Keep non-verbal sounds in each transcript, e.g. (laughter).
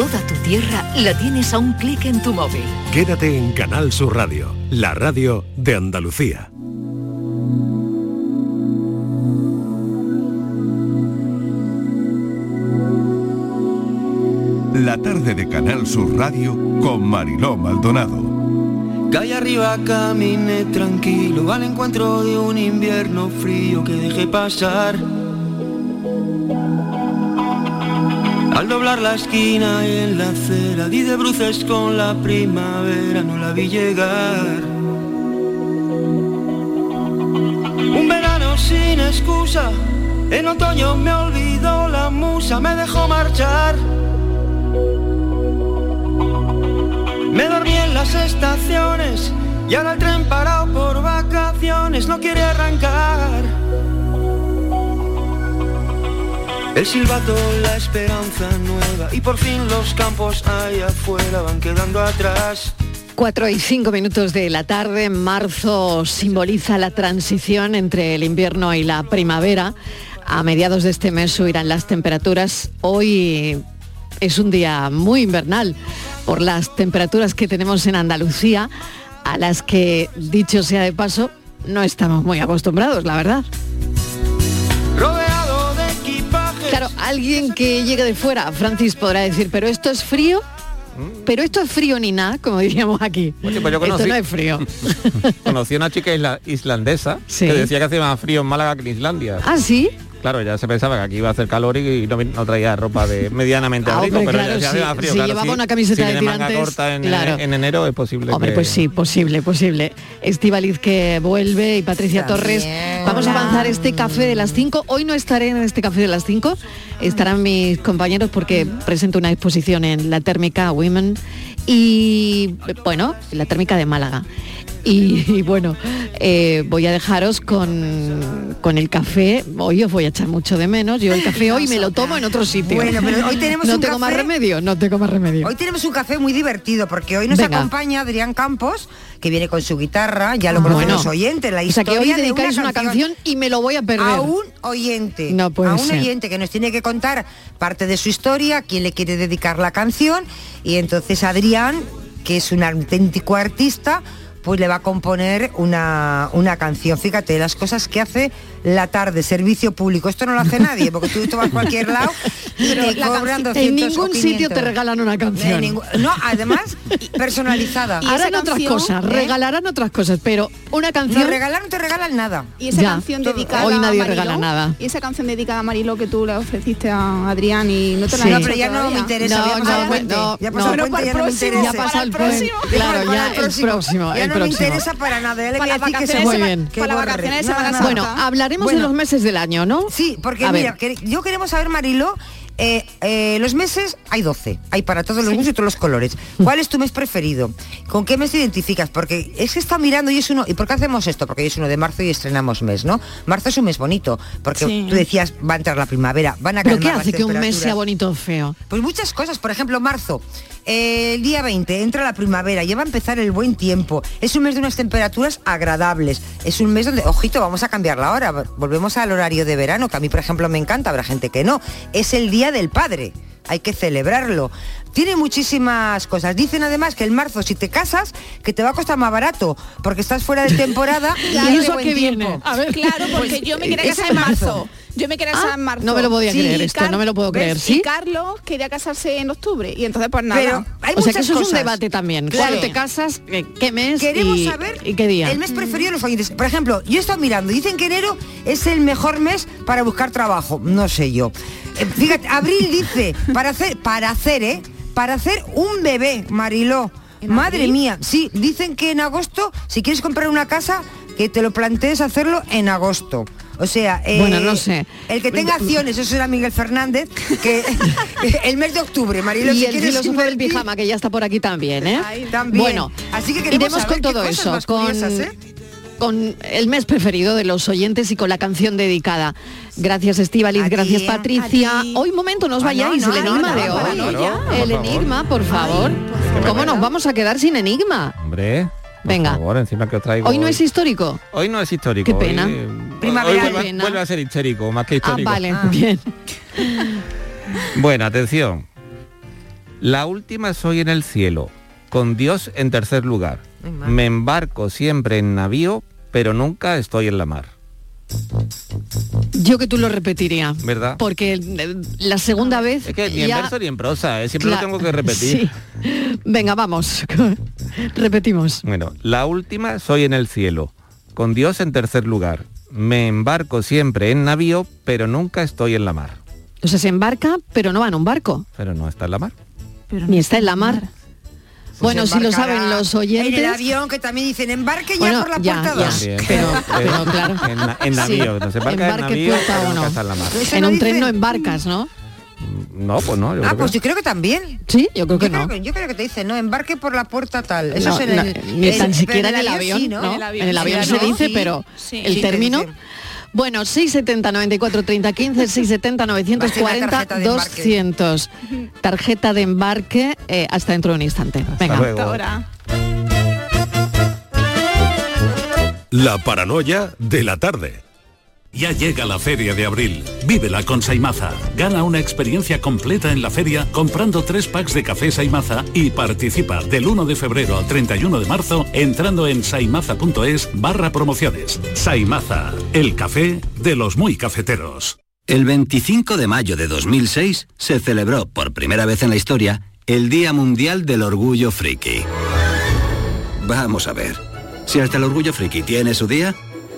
Toda tu tierra la tienes a un clic en tu móvil. Quédate en Canal Sur Radio, la radio de Andalucía. La tarde de Canal Sur Radio con Mariló Maldonado. Calle arriba caminé tranquilo al encuentro de un invierno frío que dejé pasar. Al doblar la esquina y en la acera di de bruces con la primavera, no la vi llegar. Un verano sin excusa, en otoño me olvidó la musa, me dejó marchar. Me dormí en las estaciones y ahora el tren parado por vacaciones no quiere arrancar. El silbato, la esperanza nueva y por fin los campos allá afuera van quedando atrás. 4 y 5 minutos de la tarde, marzo simboliza la transición entre el invierno y la primavera. A mediados de este mes subirán las temperaturas. Hoy es un día muy invernal por las temperaturas que tenemos en Andalucía, a las que, dicho sea de paso, no estamos muy acostumbrados, la verdad. Alguien que llegue de fuera, Francis podrá decir, pero esto es frío. Pero esto es frío ni nada, como diríamos aquí. Pues yo Esto conocí- no es frío. (laughs) Conocí a una chica isla- islandesa Sí. que decía que hacía más frío en Málaga que en Islandia. Ah, sí. Claro, ya se pensaba que aquí iba a hacer calor y no, no traía ropa de (laughs) medianamente Ah, abrigo, hombre, pero claro, ya sí. hacía más frío. Si claro, llevaba sí. una camiseta Si de manga tirantes, corta en, claro. en enero es posible Hombre, que- pues sí, posible, posible. Estivaliz que vuelve y Patricia Torres. Vamos a avanzar este café de las 5. Hoy no estaré en este café de las 5. Estarán mis compañeros porque presento una exposición en la térmica Women y, bueno, la térmica de Málaga. Y, (laughs) y bueno, eh, voy a dejaros con, con el café. Hoy os voy a echar mucho de menos. Yo el café hoy me lo tomo en otro sitio. Bueno, pero hoy tenemos no un tengo más café- remedio, no tengo más remedio. Hoy tenemos un café muy divertido porque hoy nos Venga. acompaña Adrián Campos, que viene con su guitarra, ya lo conocen Bueno. los oyentes, la O sea que historia hoy de una canción y me lo voy a perder. A un oyente, No puede a un ser. oyente que nos tiene que contar parte de su historia, quién le quiere dedicar la canción y entonces Adrián, que es un auténtico artista, pues le va a componer una, una canción. Fíjate, las cosas que hace la tarde, servicio público. Esto no lo hace (laughs) nadie, porque tú, tú vas a cualquier lado y Pero te la cobran canción- 200 en ningún sitio 500. te regalan una canción. En ningún- no, además, (laughs) personalizada. Harán otras cosas, regalarán otras cosas, pero una canción... No regalar no te regalan nada. Y esa Ya. canción dedicada Hoy nadie a Mariló, regala nada. Y esa canción dedicada a Marilo que tú le ofreciste a Adrián y no te la Sí. No, pero ya no me interesa, No, ya pasó no, el no, ya no. pasó el puente, ya no me próximo, interesa. ya pasa el puente. Claro, ya el próximo, Ya no me interesa para nada. Ya le voy a decir que se para vacaciones de Semana. Bueno, Santa. Hablaremos Bueno. de los meses del año, ¿no? Sí, porque A mira, que yo queremos saber, Marilo, eh, eh, los meses hay 12, hay para todos los gustos y todos los colores. (laughs) ¿Cuál es tu mes preferido? ¿Con qué mes te identificas? Porque es que está mirando y es uno. ¿Y por qué hacemos esto? Porque hoy es uno de marzo y estrenamos mes, ¿no? Marzo es un mes bonito, porque Sí. tú decías, va a entrar la primavera, van a ¿Pero calmar qué las hace que un mes sea bonito o feo? Pues muchas cosas, por ejemplo, marzo. Eh, el día 20 entra la primavera, ya va a empezar el buen tiempo. Es un mes de unas temperaturas agradables. Es un mes donde, ojito, vamos a cambiar la hora. Volvemos al horario de verano, que a mí, por ejemplo, me encanta, habrá gente que no. Es el día del padre. Hay que celebrarlo. Tiene muchísimas cosas. Dicen además que el marzo, si te casas, que te va a costar más barato, porque estás fuera de temporada (laughs) y ¿Y hay de eso a buen qué tiempo. viene? A ver. Claro, porque yo me quería es casar en en marzo. marzo. Yo me quería casar Ah, en marzo. no me lo podía Sí, creer y esto, Car- no me lo puedo creer, ¿ves? ¿sí? Y Carlos quería casarse en octubre y entonces pues nada. Pero hay O sea que eso es un cosas. debate también. Claro. Cuando te casas, ¿qué mes Queremos y, saber y qué día? el mes preferido de los oyentes. Por ejemplo, yo he estado mirando, dicen que enero es el mejor mes para buscar trabajo. No sé yo. Eh, fíjate, abril dice, para hacer, para hacer, ¿eh? Para hacer un bebé, Mariló. ¿En Madre abril? mía, sí, dicen que en agosto, si quieres comprar una casa, que te lo plantees hacerlo en agosto. O sea, eh, Bueno, no sé. El que tenga acciones, eso será Miguel Fernández, que (laughs) (laughs) el mes de octubre, Mariló, y si el filósofo del pijama que ya está por aquí también, ¿eh? Ay, también. Bueno, Así que queremos iremos con todo eso, con, curiosas, ¿eh? con el mes preferido de los oyentes y con la canción dedicada. Gracias ti, gracias. Patricia. Ti.Í momento, no os Ah, vayáis, no, el enigma no, de no, hoy. el favor. enigma, por favor. ¿Cómo nos vamos a quedar sin enigma? Hombre, por Venga. favor, encima que os traigo. Hoy no es histórico. Hoy no es histórico. Qué pena. Hoy, Primavera. hoy vuelve, vuelve a ser histérico, más que Ah, histórico. vale, bien. (laughs) Bueno, atención. La última soy en el cielo, con Dios en tercer lugar. Me embarco siempre en navío, pero nunca estoy en la mar. Yo que tú lo repetiría. ¿Verdad? Porque eh, la segunda vez... Es que ni en verso ni en prosa, ¿eh? siempre lo tengo que (laughs) repetir. Sí. Venga, vamos. (laughs) Repetimos. Bueno, la última soy en el cielo, con Dios en tercer lugar. Me embarco siempre en navío, pero nunca estoy en la mar. O sea, se embarca, pero no va en un barco. Pero no está en la mar. Ni está en la mar. Bueno, Se si lo saben los En el oyentes... avión que también dicen embarque ya Bueno, por la ya, puerta ya. 2. También. (laughs) Pero, pero (laughs) claro. En, na- en navío, Sí. no se embarca en Embarque navío, puerta uno. en la mar. Eso En no un tren no embarcas, ¿no? No, pues no, yo Ah, creo pues que yo creo que también. Sí, yo creo que yo, no. creo que, yo creo que te dicen, no, embarque por la puerta tal. Eso No, es en no, el, ni tan siquiera en el avión, ¿no? ¿no? En el avión, En el avión sí, se ¿no? dice, Sí, pero sí. el Sí, te término... Bueno, 670 94 30 15, 670 940 tarjeta de embarque. 200. Tarjeta de embarque eh, hasta dentro de un instante. Venga. luego. Hasta ahora. La paranoia de la tarde. Ya llega la feria de abril. Vívela con Saimaza. Gana una experiencia completa en la feria comprando tres packs de café Saimaza y participa del 1 de febrero al 31 de marzo entrando en saimaza.es barra promociones. Saimaza, el café de los muy cafeteros. El 25 de mayo de 2006 se celebró por primera vez en la historia el Día Mundial del Orgullo Friki. Vamos a ver, si hasta el Orgullo Friki tiene su día,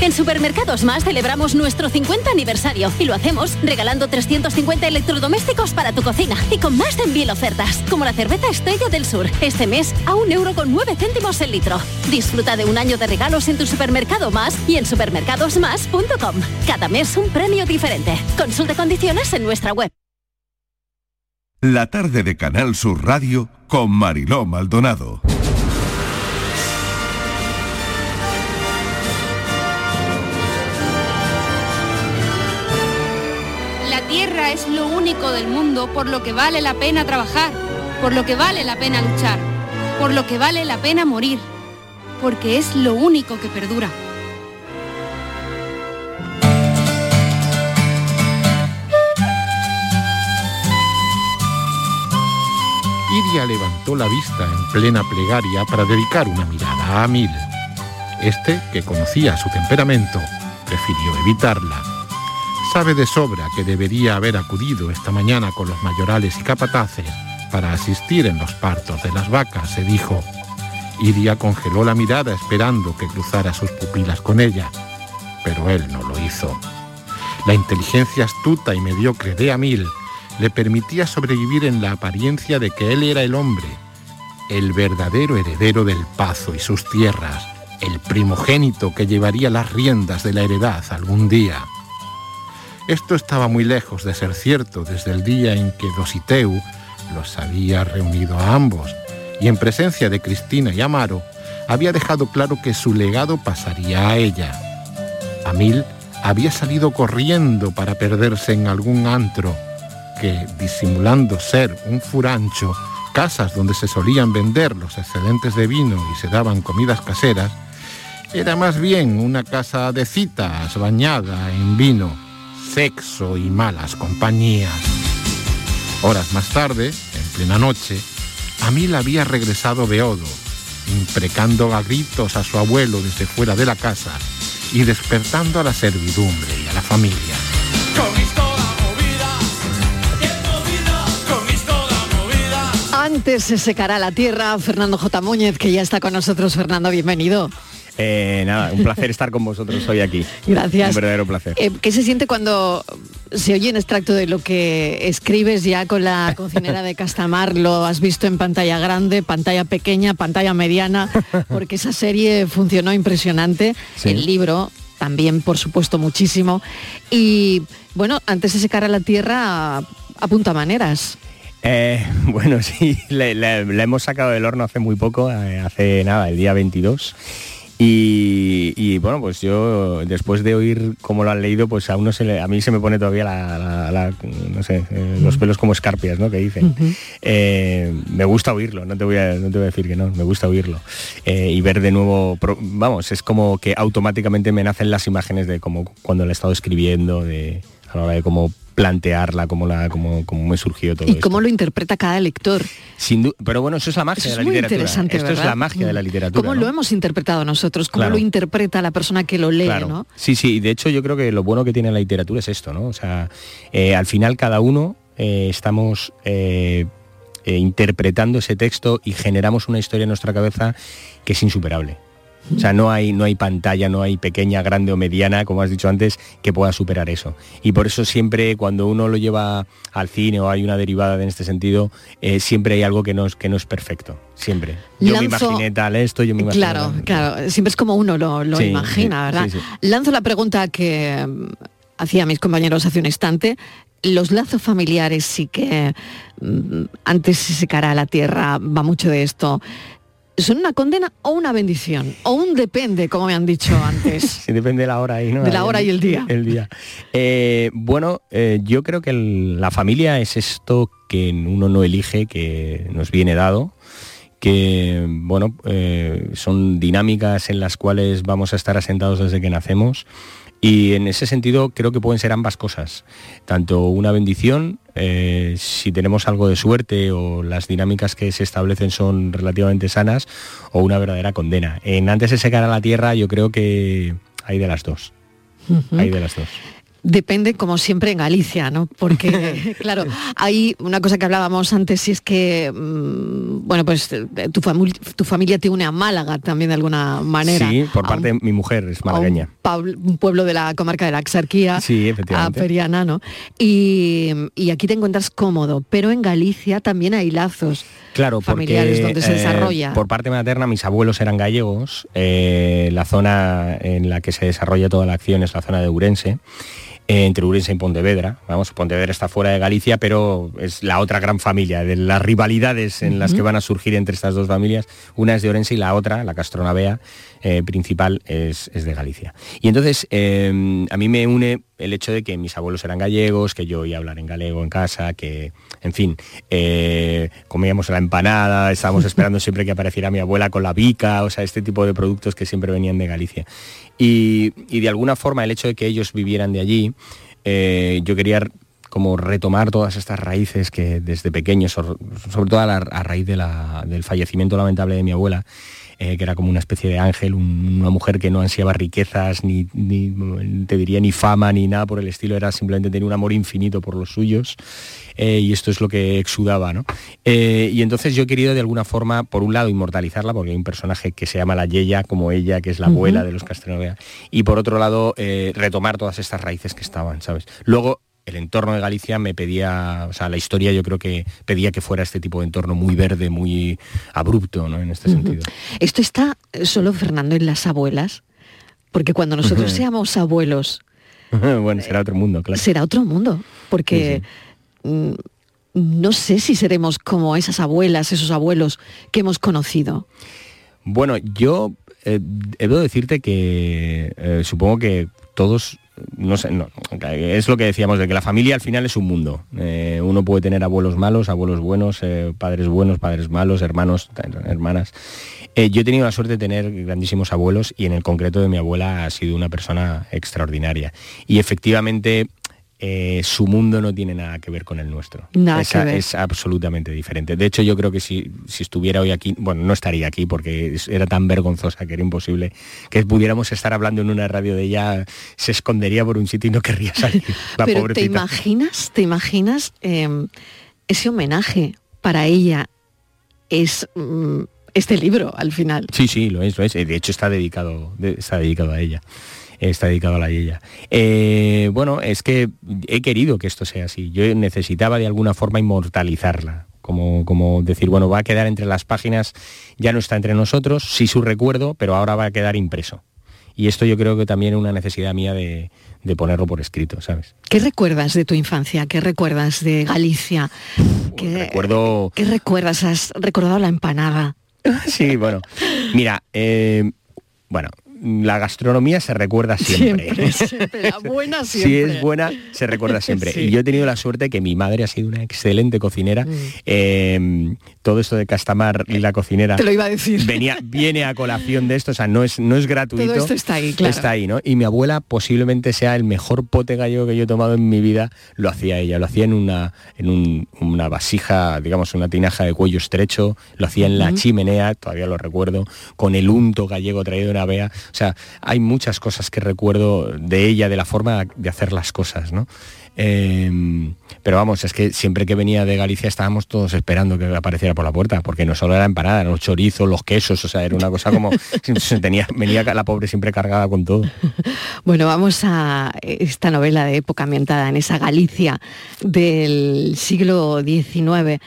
En Supermercados Más celebramos nuestro 50 aniversario y lo hacemos regalando 350 electrodomésticos para tu cocina y con más de mil ofertas, como la cerveza Estrella del Sur, este mes a un euro con 9 céntimos el litro. Disfruta de un año de regalos en tu supermercado más y en supermercadosmás.com. Cada mes un premio diferente. Consulta condiciones en nuestra web. La tarde de Canal Sur Radio con Mariló Maldonado. Del mundo por lo que vale la pena trabajar, por lo que vale la pena luchar, por lo que vale la pena morir, porque es lo único que perdura. Iria levantó la vista en plena plegaria para dedicar una mirada a Mil. Este, que conocía su temperamento, prefirió evitarla. Sabe de sobra que debería haber acudido esta mañana con los mayorales y capataces para asistir en los partos de las vacas, se dijo. Iria congeló la mirada esperando que cruzara sus pupilas con ella, pero él no lo hizo. La inteligencia astuta y mediocre de Amil le permitía sobrevivir en la apariencia de que él era el hombre, el verdadero heredero del Pazo y sus tierras, el primogénito que llevaría las riendas de la heredad algún día. Esto estaba muy lejos de ser cierto desde el día en que Dositeu los había reunido a ambos y en presencia de Cristina y Amaro había dejado claro que su legado pasaría a ella. Amil había salido corriendo para perderse en algún antro que, disimulando ser un furancho, casas donde se solían vender los excedentes de vino y se daban comidas caseras, era más bien una casa de citas bañada en vino, sexo y malas compañías. Horas más tarde, en plena noche, Amil había regresado de Odo, imprecando a gritos a su abuelo desde fuera de la casa y despertando a la servidumbre y a la familia. Antes se secará la tierra, Fernando J. Muñez, que ya está con nosotros. Fernando, bienvenido. Eh, nada, un placer (laughs) estar con vosotros hoy aquí. Gracias. Un verdadero placer. Eh, ¿Qué se siente cuando se oye un extracto de lo que escribes ya con la cocinera de Castamar? Lo has visto en pantalla grande, pantalla pequeña, pantalla mediana, porque esa serie funcionó impresionante. El libro también, por supuesto, muchísimo. Y bueno, antes de secar a la tierra, apunta maneras. Eh, (laughs) bueno, sí, la, la- la hemos sacado del horno hace muy poco, eh, hace nada, el día 22. Y, y, bueno, pues yo después de oír cómo lo han leído, pues a uno se le- a mí se me pone todavía la, la- la- no sé, eh, los pelos como escarpias, ¿no? Que dicen. Eh, me gusta oírlo, no te voy a, no te voy a decir que no, me gusta oírlo. Eh, y ver de nuevo, vamos, es como que automáticamente me nacen las imágenes de como cuando la he estado escribiendo, de a la hora de cómo plantearla, cómo la, cómo, cómo me surgió todo ¿Y esto. cómo lo interpreta cada lector? Sin du- pero bueno, eso es la magia Eso de la muy literatura. interesante, Esto es ¿verdad? la magia de la Mm. literatura. ¿Cómo ¿no? lo hemos interpretado nosotros? ¿Cómo Claro. lo interpreta la persona que lo lee, Claro. no? Sí, sí, de hecho yo creo que lo bueno que tiene la literatura es esto, ¿no? O sea, eh, al final cada uno eh, estamos eh, interpretando ese texto y generamos una historia en nuestra cabeza que es insuperable. O sea, no hay, no hay pantalla, no hay pequeña, grande o mediana, como has dicho antes, que pueda superar eso. Y por eso siempre cuando uno lo lleva al cine o hay una derivada en este sentido, eh, siempre hay algo que no es, que no es perfecto. Siempre. Yo me imaginé tal esto, yo me imaginé Claro, tal. claro. Siempre es como uno lo, lo Sí, imagina, ¿verdad? sí, Lanzo la pregunta que mm, hacía mis compañeros hace un instante. Los lazos familiares sí que mm, antes se secará la tierra, va mucho de esto. ¿Son una condena o una bendición? O un depende, como me han dicho antes. (laughs) Sí, depende de la hora ahí, ¿no? De la hora y el día. El día. Eh, bueno, eh, yo creo que el- la familia es esto que uno no elige, que nos viene dado que bueno eh, son dinámicas en las cuales vamos a estar asentados desde que nacemos y en ese sentido creo que pueden ser ambas cosas. Tanto una bendición eh, si tenemos algo de suerte o las dinámicas que se establecen son relativamente sanas o una verdadera condena. En antes de secar a la tierra yo creo que hay de las dos. Hay de las dos Depende, como siempre, en Galicia, ¿no? Porque, (laughs) claro, hay una cosa que hablábamos antes, y es que, mm, bueno, pues eh, tu, famul- tu familia te une a Málaga también de alguna manera. sí por parte un- de mi mujer es un malagueña un pueblo de la comarca de la Axarquía, Sí, a efectivamente. Periana, ¿no? Y, y aquí te encuentras cómodo, pero en Galicia también hay lazos. Claro, porque, familiares donde se eh, desarrolla. por parte materna, mis abuelos eran gallegos. eh, la zona en la que se desarrolla toda la acción es la zona de Urense, entre Urense y Pontevedra. Vamos, Pontevedra está fuera de Galicia, pero es la otra gran familia, de las rivalidades en las que van a surgir entre estas dos familias. Una es de Orense y la otra, la Castronavea eh, principal, es, es de Galicia. Y entonces, eh, a mí me une el hecho de que mis abuelos eran gallegos, que yo oía hablar en galego en casa, que, en fin, eh, comíamos la empanada, estábamos esperando (laughs) siempre que apareciera mi abuela con la bica, o sea, este tipo de productos que siempre venían de Galicia. Y, de alguna forma el hecho de que ellos vivieran de allí, eh, yo quería como retomar todas estas raíces que desde pequeños, sobre todo a, raíz del fallecimiento lamentable de mi abuela, eh, que era como una especie de ángel, un- una mujer que no ansiaba riquezas, ni, ni, te diría ni fama, ni nada por el estilo, era simplemente tener un amor infinito por los suyos, eh, y esto es lo que exudaba, ¿no? Eh, y entonces yo he querido de alguna forma, por un lado, inmortalizarla, porque hay un personaje que se llama la Yeya, como ella, que es la abuela de los Castanovea, y por otro lado, retomar todas estas raíces que estaban, ¿sabes? Luego, el entorno de Galicia me pedía, o sea, la historia yo creo que pedía que fuera este tipo de entorno muy verde, muy abrupto, ¿no? En este sentido. Esto está solo, Fernando, en las abuelas, porque cuando nosotros seamos abuelos, (laughs) bueno, será otro mundo, claro. será otro mundo, porque mm, no sé si seremos como esas abuelas, esos abuelos que hemos conocido. Bueno, yo eh, debo decirte que eh, supongo que todos no sé, no, es lo que decíamos, de que la familia al final es un mundo. Eh, uno puede tener abuelos malos, abuelos buenos, padres buenos, padres malos, hermanos, hermanas. yo he tenido la suerte de tener grandísimos abuelos y en el concreto de mi abuela ha sido una persona extraordinaria. Y efectivamente eh, su mundo no tiene nada que ver con el nuestro. es, absolutamente diferente. De hecho, yo creo que si, estuviera hoy aquí, bueno, no estaría aquí porque era tan vergonzosa que era imposible que pudiéramos estar hablando en una radio de ella, se escondería por un sitio y no querría salir. (laughs) Pero te imaginas, te imaginas em, ese homenaje para ella es mm, este libro al final. Sí, sí, lo es, lo es. De hecho está dedicado, está dedicado a ella está dedicado a la Yella. Eh, bueno, es que he querido que esto sea así. Yo necesitaba de alguna forma inmortalizarla. Como, como, decir, bueno, va a quedar entre las páginas, ya no está entre nosotros, sí su recuerdo, pero ahora va a quedar impreso. Y esto yo creo que también es una necesidad mía de, ponerlo por escrito, ¿sabes? ¿Qué recuerdas de tu infancia? ¿Qué recuerdas de Galicia? ¿Qué, recuerdo... ¿Qué recuerdas? ¿Has recordado la empanada? (laughs) sí, bueno. Mira, eh, bueno, la gastronomía se recuerda siempre. Siempre, (laughs) la buena siempre. Si es buena, se recuerda siempre. Y yo he tenido la suerte que mi madre ha sido una excelente cocinera. Mm. Em, todo esto de Castamar y la cocinera. Te lo iba a decir. Venía, viene a colación de esto, o sea, no es, no es gratuito. Todo esto está ahí, claro. Está ahí, ¿no? Y mi abuela posiblemente sea el mejor pote gallego que yo he tomado en mi vida, lo hacía ella. Lo hacía en una, en una vasija, digamos, una tinaja de cuello estrecho, lo hacía en la chimenea, todavía lo recuerdo, con el unto gallego traído de una vea. O sea, hay muchas cosas que recuerdo de ella, de la forma de hacer las cosas, ¿no? Em, pero vamos, es que siempre que venía de Galicia estábamos todos esperando que apareciera por la puerta, porque no solo era empanada, los chorizos, los quesos, o sea, era una cosa como (laughs) (laughs) tenía, venía la pobre siempre cargada con todo. (laughs) Bueno, vamos a esta novela de época ambientada en esa Galicia del siglo XIX.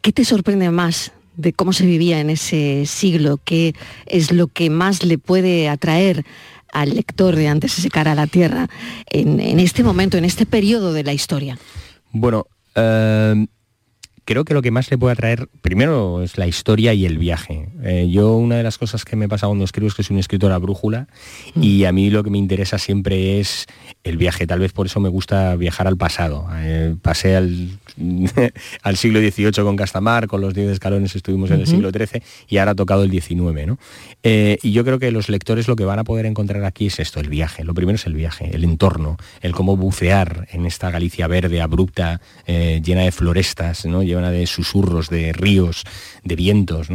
¿Qué te sorprende más de cómo se vivía en ese siglo, qué es lo que más le puede atraer al lector de antes de secar a la tierra en, este momento, en este periodo de la historia? Bueno, eh, creo que lo que más le puede atraer, primero, es la historia y el viaje. Eh, yo una de las cosas que me pasa cuando escribo es que soy un escritor a brújula mm. y a mí lo que me interesa siempre es el viaje. Tal vez por eso me gusta viajar al pasado. Eh, pasé al, (laughs) al, siglo XVIII con Castamar, con los 10 escalones estuvimos en el siglo XIII y ahora ha tocado el XIX. ¿no? Eh, y yo creo que los lectores lo que van a poder encontrar aquí es esto, el viaje. Lo primero es el viaje, el entorno, el cómo bucear en esta Galicia verde, abrupta, llena de florestas, ¿no? llena de susurros, de ríos, de vientos,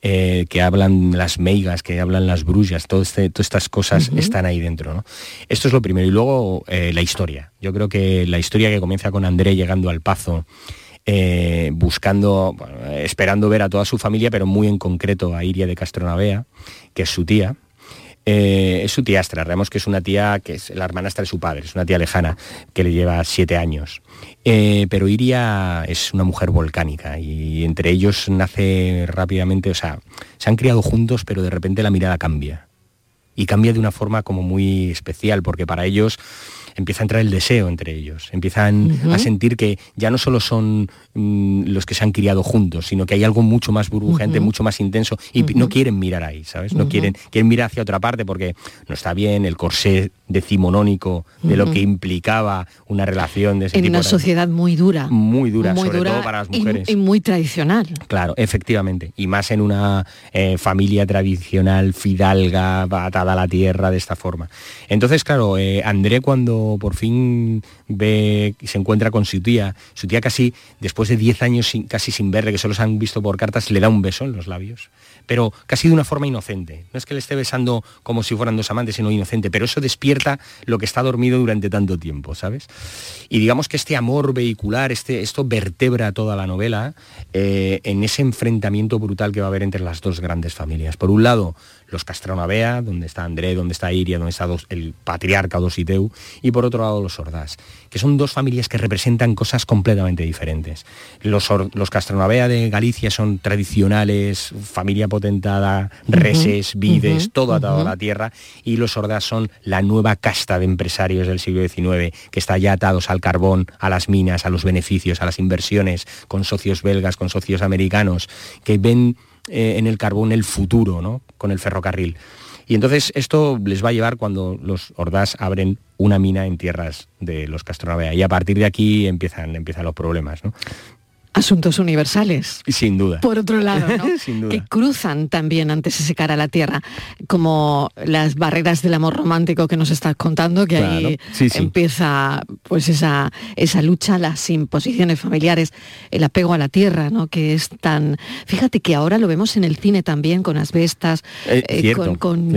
que hablan las meigas, que hablan las brullas, este, todas estas cosas están ahí dentro. Esto es lo primero. Y luego eh, la historia. Yo creo que la historia que comienza con André llegando al Pazo, eh, buscando, esperando ver a toda su familia, pero muy en concreto a Iria de Castronavea, que es su tía, eh, es su tiastra, Vemos que es una tía que es la hermanastra de su padre, es una tía lejana que le lleva siete años. pero Iria es una mujer volcánica y entre ellos nace rápidamente, o sea, se han criado juntos, pero de repente la mirada cambia y cambia de una forma como muy especial, porque para ellos empieza a entrar el deseo entre ellos, empiezan a sentir que ya no solo son mm, los que se han criado juntos, sino que hay algo mucho más burbujeante, mucho más intenso y no quieren mirar ahí, ¿sabes? No quieren, quieren mirar hacia otra parte porque no está bien el corsé decimonónico de lo que implicaba una relación de ese en tipo. En una sociedad muy dura. Muy dura, sobre todo para las mujeres. Y, muy tradicional. Claro, efectivamente. Y más en una eh, familia tradicional, fidalga, atada a la tierra de esta forma. Entonces, claro, eh, André cuando por fin ve y se encuentra con su tía, su tía casi, después de 10 años casi sin verle, que solo se han visto por cartas, le da un beso en los labios pero casi de una forma inocente. No es que le esté besando como si fueran dos amantes, sino inocente, pero eso despierta lo que está dormido durante tanto tiempo, ¿sabes? Y digamos que este amor vehicular, este, esto vertebra toda la novela eh, en ese enfrentamiento brutal que va a haber entre las dos grandes familias. Por un lado, los Castronavea, donde está André, donde está Iria, donde está el patriarca Dositeu, y por otro lado los Ordaz, que son dos familias que representan cosas completamente diferentes. Los, los Castronavea de Galicia son tradicionales, familia potentada, reses, vides, todo atado a la tierra, y los Ordaz son la nueva casta de empresarios del siglo XIX, que está ya atados al carbón, a las minas, a los beneficios, a las inversiones, con socios belgas, con socios americanos, que ven eh, en el carbón el futuro, ¿no? Con el ferrocarril. Y entonces esto les va a llevar cuando los Ordaz abren una mina en tierras de los Castronavea. Y a partir de aquí empiezan, empiezan los problemas. ¿no? Asuntos universales. Sin duda. Por otro lado, ¿no? (laughs) que cruzan también antes de secar a la tierra, como las barreras del amor romántico que nos estás contando, que ahí empieza pues esa, esa lucha, las imposiciones familiares, el apego a la tierra, ¿no? Que es tan. Fíjate que ahora lo vemos en el cine también, con asbestas, eh, eh, con,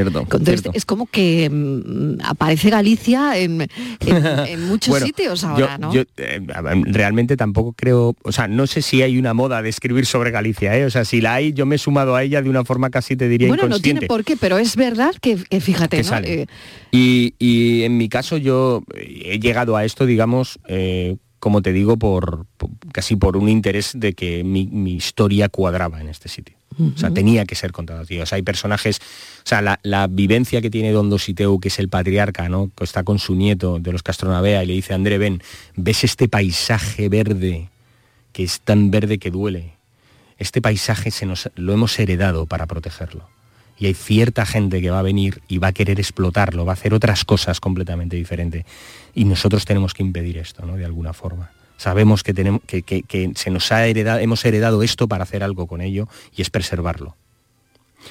Es como que mm, aparece Galicia en, (laughs) muchos sitios ahora, ¿no? Yo eh, realmente tampoco creo, o sea, no sé si hay una moda de escribir sobre Galicia, ¿eh? o sea, si la hay, yo me he sumado a ella de una forma casi te diría bueno, no tiene por qué, pero es verdad que, fíjate, ¿no? Eh, y, en mi caso yo he llegado a esto, digamos, eh, como te digo, por, casi por un interés de que mi, historia cuadraba en este sitio. O sea, tenía que ser contada. Tío. O sea, hay personajes, o sea, la, vivencia que tiene Don Dositeu, que es el patriarca, ¿no? Que está con su nieto de los Castronavea y le dice, André, ven, ¿ves este paisaje verde que es tan verde que duele. Este paisaje se nos, lo hemos heredado para protegerlo. Y hay cierta gente que va a venir y va a querer explotarlo, va a hacer otras cosas completamente diferentes. Y nosotros tenemos que impedir esto, ¿no? De alguna forma. Sabemos que, tenemos, que, se nos ha heredado, hemos heredado esto para hacer algo con ello y es preservarlo.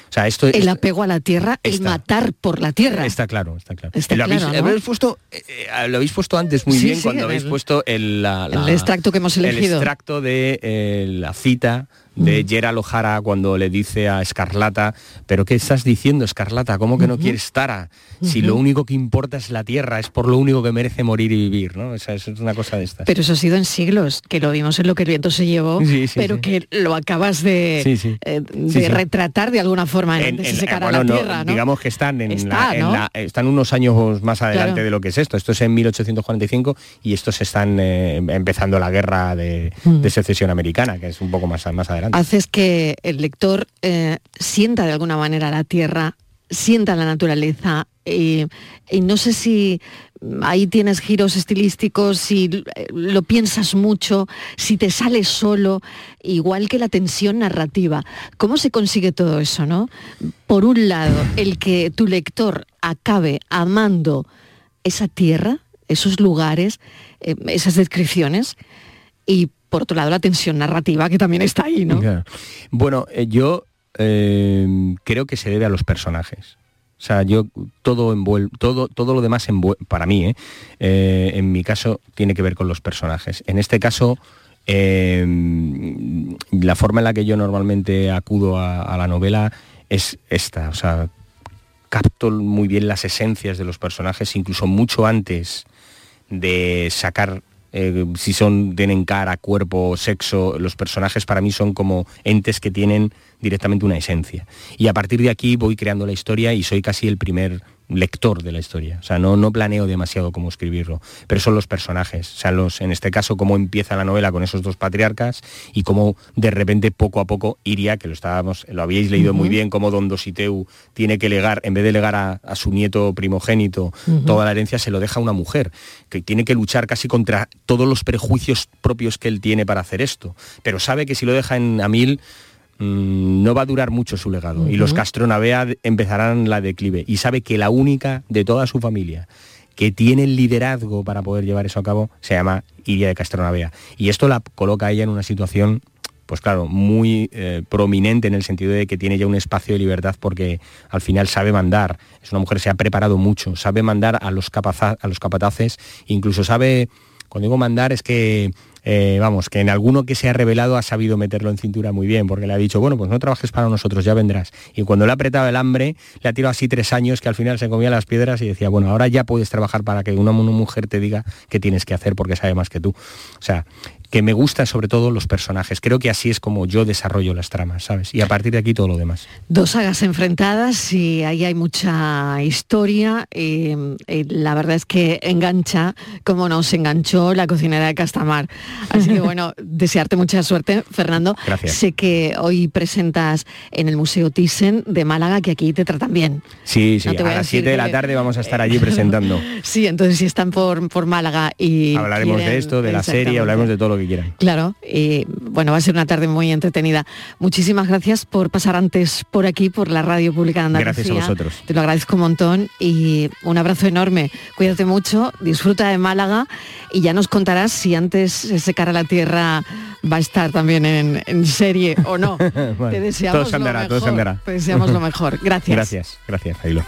O sea, esto el apego a la tierra, el matar por la tierra. Está claro, está claro. lo, habéis, puesto, eh, eh, lo habéis puesto antes muy bien cuando habéis puesto el, extracto que hemos elegido. El extracto de eh, la cita de Gerald O'Hara cuando le dice a Escarlata, pero ¿qué estás diciendo, Escarlata? ¿Cómo que no quieres Tara? Si lo único que importa es la tierra, es por lo único que merece morir y vivir, ¿no? Esa es una cosa de estas. Pero eso ha sido en siglos, que lo vimos en lo que el viento se llevó, pero que lo acabas de, eh, de retratar de alguna forma en, en, la tierra, Digamos que están en, están unos años más adelante de lo que es esto. Esto es en 1845 y estos están eh, empezando la guerra de, secesión americana, que es un poco más, más adelante. Haces que el lector eh, sienta de alguna manera la tierra, sienta la naturaleza y, no sé si ahí tienes giros estilísticos, si lo piensas mucho, si te sales solo, igual que la tensión narrativa. ¿Cómo se consigue todo eso, no? Por un lado, el que tu lector acabe amando esa tierra, esos lugares, eh, esas descripciones, y por otro lado la tensión narrativa que también está ahí, ¿no? Bueno, eh, yo eh, creo que se debe a los personajes. O sea, yo todo todo, todo lo demás para mí, ¿eh? en mi caso, tiene que ver con los personajes. En este caso, la forma en la que yo normalmente acudo a, a, la novela es esta. O sea, capto muy bien las esencias de los personajes, incluso mucho antes de sacar eh, si son, tienen cara, cuerpo, sexo, los personajes para mí son como entes que tienen directamente una esencia. Y a partir de aquí voy creando la historia y soy casi el primer lector de la historia. O sea, no, no planeo demasiado cómo escribirlo, pero son los personajes. O sea, los, en este caso, cómo empieza la novela con esos dos patriarcas y cómo de repente, poco a poco, iría, que lo estábamos, lo habíais leído muy bien, cómo Don Dositeu tiene que legar, en vez de legar a, su nieto primogénito toda la herencia, se lo deja a una mujer, que tiene que luchar casi contra todos los prejuicios propios que él tiene para hacer esto. Pero sabe que si lo deja en Amil Mm, no va a durar mucho su legado. Y los Castronavea empezarán la declive. Y sabe que la única de toda su familia que tiene el liderazgo para poder llevar eso a cabo se llama Iria de Castronavea y esto la coloca a ella en una situación pues claro, muy eh, prominente en el sentido de que tiene ya un espacio de libertad porque al final sabe mandar, es una mujer que se ha preparado mucho, sabe mandar a los, a los capataces, incluso sabe, cuando digo mandar es que eh, vamos, que en alguno que se ha revelado ha sabido meterlo en cintura muy bien, porque le ha dicho, bueno, pues no trabajes para nosotros, ya vendrás. Y cuando le ha apretado el hambre, le ha tirado así tres años que al final se comía las piedras y decía, bueno, ahora ya puedes trabajar para que una, mujer te diga qué tienes que hacer porque sabe más que tú. O sea, que me gustan sobre todo los personajes. Creo que así es como yo desarrollo las tramas, ¿sabes? Y a partir de aquí todo lo demás. Dos sagas enfrentadas y ahí hay mucha historia. y, y la verdad es que engancha como nos enganchó la cocinera de Castamar. Así que (laughs) bueno, desearte mucha suerte, Fernando. Gracias. Sé que hoy presentas en el Museo Thyssen de Málaga, que aquí te tratan bien. Sí, sí, No a las decir 7 de la tarde vamos a estar allí presentando. (laughs) Sí, entonces si están por, por Málaga y... Hablaremos de esto, de la serie, hablaremos de todo lo que quieran. Claro, y bueno, va a ser una tarde muy entretenida. Muchísimas gracias por pasar antes por aquí, por la Radio Pública de Andalucía. Gracias a vosotros. Te lo agradezco un montón y un abrazo enorme. Cuídate mucho, disfruta de Málaga y ya nos contarás si antes ese cara a la tierra va a estar también en, en serie o no. Bueno, (laughs) Te deseamos todo se andará, lo todo se mejor. andará. Te deseamos lo (laughs) mejor. Gracias. Gracias, gracias, Ailo.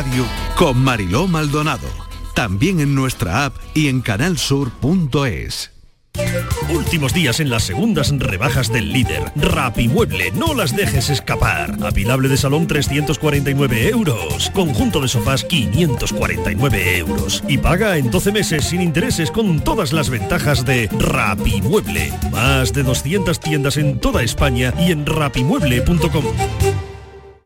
Radio con Mariló Maldonado. También en nuestra app y en canalsur.es. Últimos días en las segundas rebajas del líder. Rapimueble, no las dejes escapar. Apilable de salón 349 euros. Conjunto de sofás 549 euros. Y paga en 12 meses sin intereses con todas las ventajas de Rapimueble. Más de 200 tiendas en toda España y en rapimueble.com.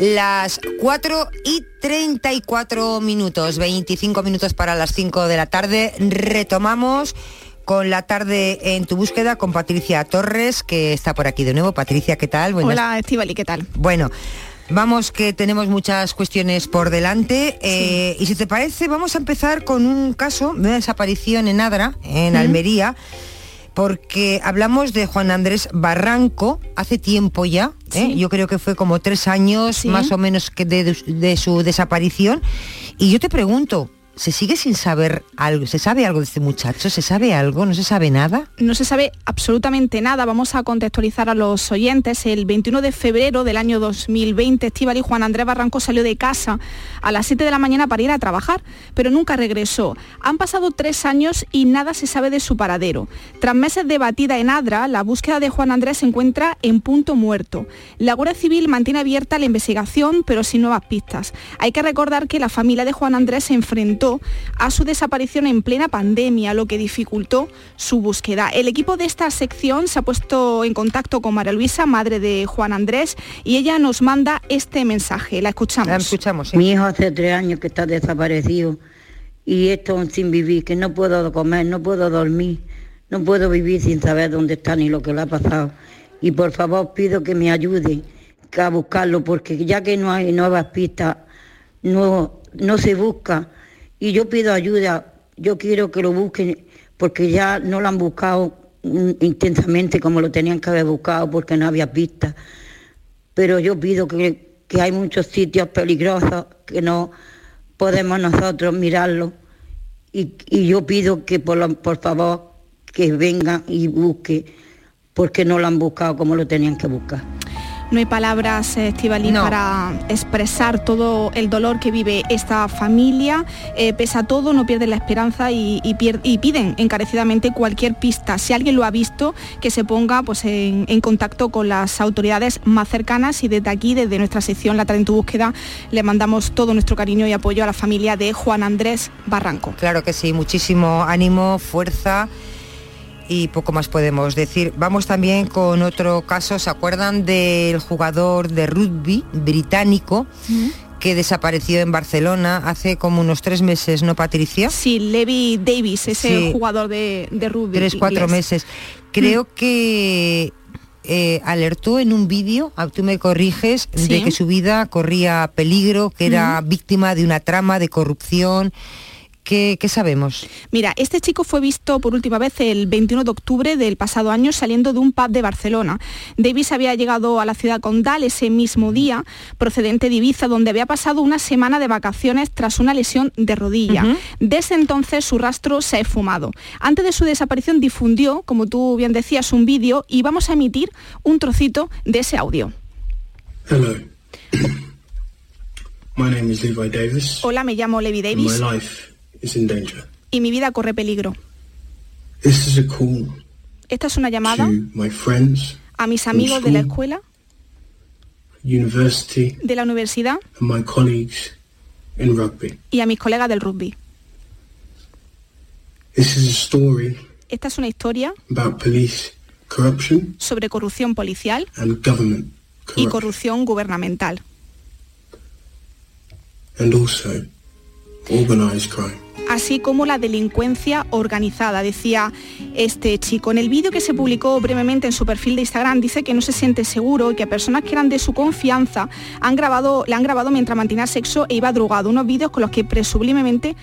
Las 4 y 34 minutos, 25 minutos para las 5 de la tarde. Retomamos con la tarde en tu búsqueda con Patricia Torres, que está por aquí de nuevo. Patricia, ¿qué tal? Buenas- Hola, Estivali, ¿qué tal? Bueno, vamos que tenemos muchas cuestiones por delante. eh, y si te parece, vamos a empezar con un caso de una desaparición en Adra, en. Almería, porque hablamos de Juan Andrés Barranco hace tiempo ya. ¿eh? Yo creo que fue como tres años más o menos que de, de su desaparición. Y yo te pregunto, ¿se sigue sin saber algo? ¿Se sabe algo de este muchacho? ¿Se sabe algo? ¿No se sabe nada? No se sabe absolutamente nada. Vamos a contextualizar a los oyentes. El 21 de febrero del año 2020, Estíbal y Juan Andrés Barranco salió de casa a las 7 de la mañana para ir a trabajar, pero nunca regresó. Han pasado tres años y nada se sabe de su paradero. Tras meses de batida en Adra, la búsqueda de Juan Andrés se encuentra en punto muerto. La Guardia Civil mantiene abierta la investigación, pero sin nuevas pistas. Hay que recordar que la familia de Juan Andrés se enfrentó a su desaparición en plena pandemia, lo que dificultó su búsqueda. El equipo de esta sección se ha puesto en contacto con María Luisa, madre de Juan Andrés, y ella nos manda este mensaje. La escuchamos. escuchamos. Mi hijo hace tres años que está desaparecido y esto sin vivir, que no puedo comer, no puedo dormir, no puedo vivir sin saber dónde está ni lo que le ha pasado. Y por favor pido que me ayude a buscarlo, porque ya que no hay nuevas pistas, no, no se busca. Y yo pido ayuda, yo quiero que lo busquen, porque ya no lo han buscado mm, intensamente como lo tenían que haber buscado, porque no había pistas pero yo pido que, que hay muchos sitios peligrosos que no podemos nosotros mirarlos y, y yo pido que por, por favor que vengan y busquen porque no lo han buscado como lo tenían que buscar. No hay palabras, Estivalín, para expresar todo el dolor que vive esta familia. Eh, pese a todo, no pierden la esperanza y, y pier- y piden encarecidamente cualquier pista. Si alguien lo ha visto, que se ponga pues, en, en contacto con las autoridades más cercanas y desde aquí, desde nuestra sección La Tarde en tu Búsqueda, le mandamos todo nuestro cariño y apoyo a la familia de Juan Andrés Barranco. Claro que sí, muchísimo ánimo, fuerza y poco más podemos decir. Vamos también con otro caso, ¿se acuerdan del jugador de rugby británico que desapareció en Barcelona hace como unos tres meses, ¿no, Patricia? Sí, Levi Davis, ese Sí. jugador de, de rugby. Tres, cuatro inglés. meses. Creo que eh, alertó en un vídeo, tú me corriges, de que su vida corría peligro, que era víctima de una trama de corrupción. ¿Qué, qué sabemos? Mira, este chico fue visto por última vez el 21 de octubre del pasado año saliendo de un pub de Barcelona. Davis había llegado a la ciudad condal ese mismo día, procedente de Ibiza, donde había pasado una semana de vacaciones tras una lesión de rodilla. Desde entonces su rastro se ha esfumado. Antes de su desaparición difundió, como tú bien decías, un vídeo y vamos a emitir un trocito de ese audio. Hello. (coughs) My name is Levi Davis. Hola, me llamo Levi my Davis life is in danger. y mi vida corre peligro. This is a call Esta es una llamada to my friends, a mis amigos de la escuela, university, de la universidad and my colleagues in rugby. y a mis colegas del rugby. This is a story Esta es una historia about police corruption sobre corrupción policial and government y corruption, corrupción gubernamental, and also organized crime. Así como la delincuencia organizada, decía este chico. En el vídeo que se publicó brevemente en su perfil de Instagram dice que no se siente seguro y que personas que eran de su confianza han grabado, le han grabado mientras mantenía sexo e iba drogado. Unos vídeos con los que presumiblemente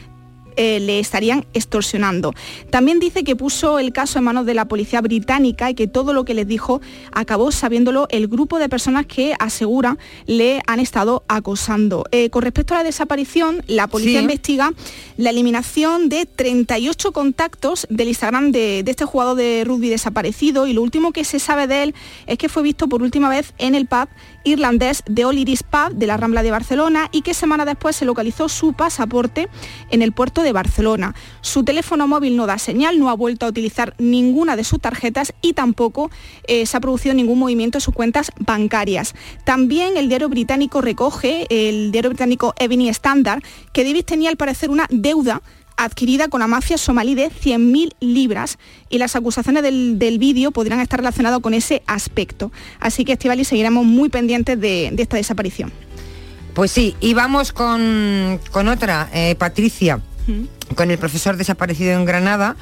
eh, le estarían extorsionando. También dice que puso el caso en manos de la policía británica y que todo lo que les dijo acabó sabiéndolo el grupo de personas que aseguran le han estado acosando. Eh, con respecto a la desaparición, la policía Sí. investiga la eliminación de 38 contactos del Instagram de, de este jugador de rugby desaparecido y lo último que se sabe de él es que fue visto por última vez en el pub irlandés de All Iris Pub de la Rambla de Barcelona y que semana después se localizó su pasaporte en el puerto de Barcelona. Su teléfono móvil no da señal, no ha vuelto a utilizar ninguna de sus tarjetas y tampoco eh, se ha producido ningún movimiento en sus cuentas bancarias. También el diario británico recoge, el diario británico Evening Standard, que Davis tenía al parecer una deuda adquirida con la mafia somalí de 100.000 libras y las acusaciones del, del vídeo podrían estar relacionadas con ese aspecto. Así que, Estivali, seguiremos muy pendientes de, de esta desaparición. Pues sí, y vamos con, con otra, eh, Patricia, con el profesor desaparecido en Granada.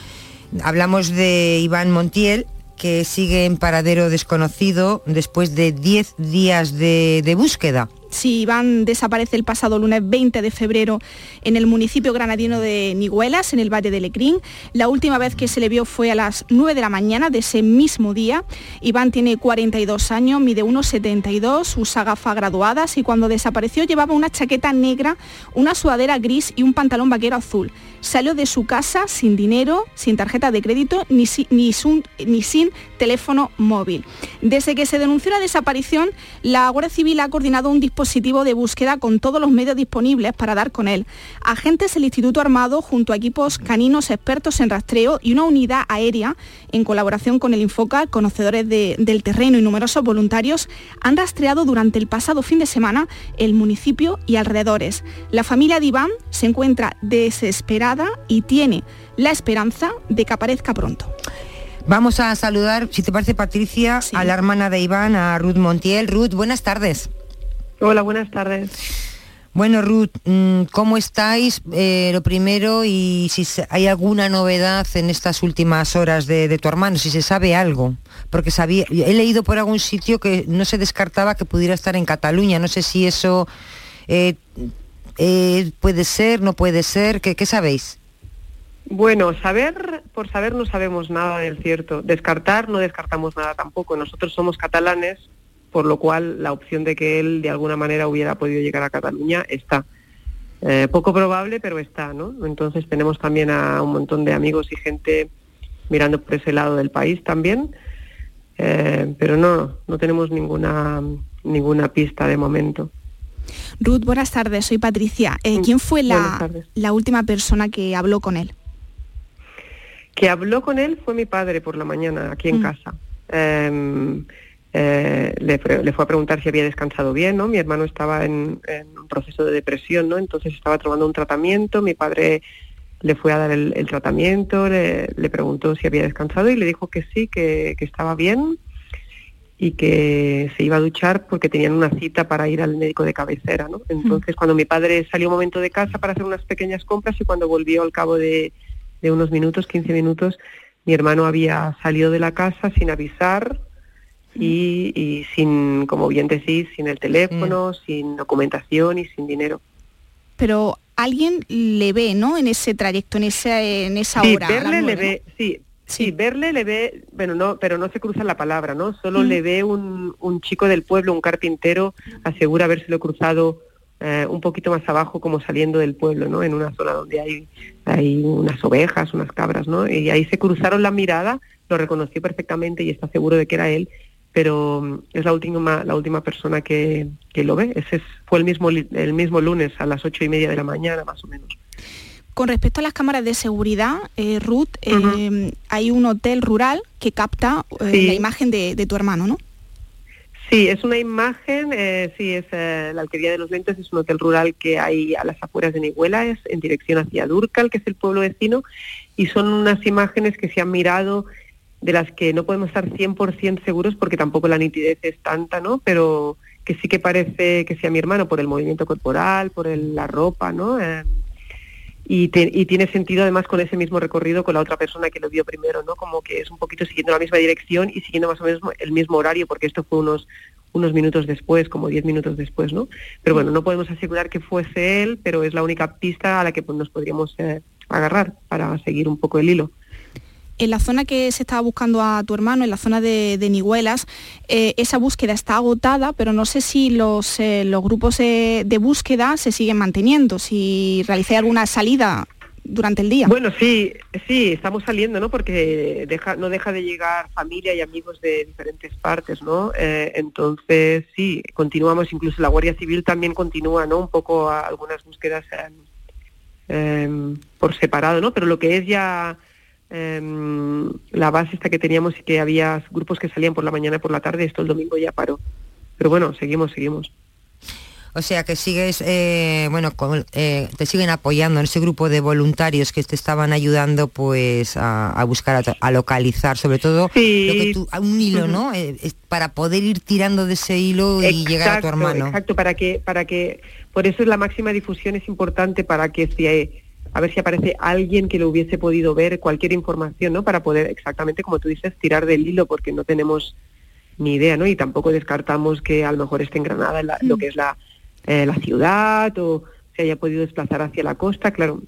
Hablamos de Iván Montiel, que sigue en paradero desconocido después de 10 días de, de búsqueda. Sí, Iván desaparece el pasado lunes 20 de febrero en el municipio granadino de Niguelas, en el Valle de Lecrín. La última vez que se le vio fue a las 9 de la mañana de ese mismo día. Iván tiene 42 años, mide 1,72, usa gafas graduadas y cuando desapareció llevaba una chaqueta negra, una sudadera gris y un pantalón vaquero azul. Salió de su casa sin dinero, sin tarjeta de crédito ni, si- ni sin teléfono móvil. Desde que se denunció la desaparición, la Guardia Civil ha coordinado un dispositivo de búsqueda con todos los medios disponibles para dar con él. Agentes del Instituto Armado, junto a equipos caninos expertos en rastreo y una unidad aérea, en colaboración con el Infoca, conocedores de- del terreno y numerosos voluntarios, han rastreado durante el pasado fin de semana el municipio y alrededores. La familia de Iván se encuentra desesperada y tiene la esperanza de que aparezca pronto. Vamos a saludar, si te parece Patricia, a la hermana de Iván, a Ruth Montiel. Ruth, buenas tardes. Hola, buenas tardes. Bueno, Ruth, mm, ¿cómo estáis? Eh, lo primero, y si hay alguna novedad en estas últimas horas de, de tu hermano, si se sabe algo. Porque sabía, he leído por algún sitio que no se descartaba que pudiera estar en Cataluña. No sé si eso eh, eh, puede ser, no puede ser. ¿Qué, qué sabéis? Bueno, saber, por saber no sabemos nada del cierto. Descartar no descartamos nada tampoco. Nosotros somos catalanes, por lo cual la opción de que él de alguna manera hubiera podido llegar a Cataluña está. Eh, poco probable, pero está, ¿no? Entonces tenemos también a un montón de amigos y gente mirando por ese lado del país también, Eh, pero no, no tenemos ninguna ninguna pista de momento. Ruth, buenas tardes, soy Patricia. Eh, ¿Quién fue la, la última persona que habló con él? que habló con él fue mi padre por la mañana aquí en Mm. casa. Em, eh, le, le fue a preguntar si había descansado bien, ¿no? Mi hermano estaba en, en un proceso de depresión, ¿no? Entonces estaba tomando un tratamiento, mi padre le fue a dar el, el tratamiento, le, le preguntó si había descansado y le dijo que sí, que, que estaba bien y que se iba a duchar porque tenían una cita para ir al médico de cabecera, ¿no? Entonces cuando mi padre salió un momento de casa para hacer unas pequeñas compras y cuando volvió al cabo de, de unos minutos, 15 minutos, mi hermano había salido de la casa sin avisar y, y sin, como bien decís, sin el teléfono, sin documentación y sin dinero. Pero alguien le ve, ¿no? En ese trayecto, en esa, en esa Sí, hora. verle le ¿no? ve, sí, sí, verle le ve, bueno, no, pero no se cruza la palabra, ¿no? Solo Mm. le ve un, un chico del pueblo, un carpintero, asegura habérselo cruzado eh, un poquito más abajo, como saliendo del pueblo, ¿no? En una zona donde hay, hay unas ovejas, unas cabras, ¿no? Y ahí se cruzaron la mirada, lo reconoció perfectamente y está seguro de que era él, pero mm, es la última, la última persona que, que lo ve. Ese es- fue el mismo, el mismo lunes a las ocho y media de la mañana, más o menos. Con respecto a las cámaras de seguridad, eh, Ruth, eh, hay un hotel rural que capta eh, Sí. la imagen de, de tu hermano, ¿no? Sí, es una imagen, eh, sí, es eh, la Alquería de los Lentes, es un hotel rural que hay a las afueras de Nihuela, es en dirección hacia Durcal, que es el pueblo vecino, y son unas imágenes que se han mirado de las que no podemos estar 100% seguros porque tampoco la nitidez es tanta, ¿no? Pero que sí que parece que sea mi hermano por el movimiento corporal, por el- la ropa, ¿no? Eh, y, te- y tiene sentido además con ese mismo recorrido con la otra persona que lo vio primero, ¿no? Como que es un poquito siguiendo la misma dirección y siguiendo más o menos el mismo horario, porque esto fue unos unos minutos después, como 10 minutos después, ¿no? Pero bueno, no podemos asegurar que fuese él, pero es la única pista a la que pues, nos podríamos eh, agarrar para seguir un poco el hilo. En la zona que se estaba buscando a tu hermano, en la zona de, de Nihuelas, eh, esa búsqueda está agotada, pero no sé si los, eh, grupos de búsqueda se siguen manteniendo, si realicé alguna salida durante el día. Bueno, sí, sí, estamos saliendo, ¿no? Porque no deja de llegar familia y amigos de diferentes partes, ¿no? Eh, entonces, sí, continuamos, incluso la Guardia Civil también continúa, ¿no? Un poco algunas búsquedas em, por separado, ¿no? Pero lo que es ya em, la base esta que teníamos y que había grupos que salían por la mañana y por la tarde, esto el domingo ya paró. Pero bueno, seguimos, seguimos. O sea que sigues, eh, bueno, con- eh, te siguen apoyando en ese grupo de voluntarios que te estaban ayudando pues a, a buscar, a, a localizar, sobre todo lo que tú, a un hilo, ¿no? Eh, es para poder ir tirando de ese hilo y llegar a tu hermano. Exacto, para que, para que, por eso es la máxima difusión es importante para que si a ver si aparece alguien que lo hubiese podido ver, cualquier información, ¿no? Para poder exactamente, como tú dices, tirar del hilo, porque no tenemos ni idea, ¿no? Y tampoco descartamos que a lo mejor esté en Granada en la- lo que es la, eh, la ciudad o se haya podido desplazar hacia la costa, claro.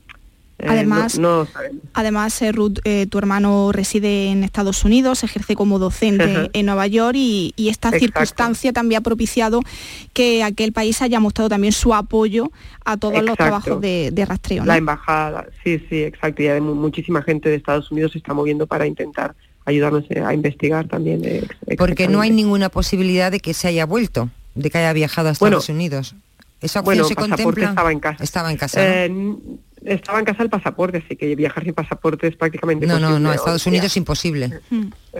Eh, Además- no, no sabemos. Además, eh, Ruth, eh, tu hermano reside en Estados Unidos, ejerce como docente en Nueva York y, y esta Exacto. circunstancia también ha propiciado que aquel país haya mostrado también su apoyo a todos los trabajos de, de rastreo. ¿no? La embajada, sí, sí, exacto. Y muchísima gente de Estados Unidos se está moviendo para intentar ayudarnos a investigar también. Porque no hay ninguna posibilidad de que se haya vuelto, de que haya viajado a Bueno, Estados Unidos. ¿Esa opción Bueno, se contempla? estaba en casa. Estaba en casa. ¿no? Eh, estaba en casa el pasaporte, así que viajar sin pasaporte es prácticamente no, no, imposible no, Estados. Unidos es imposible.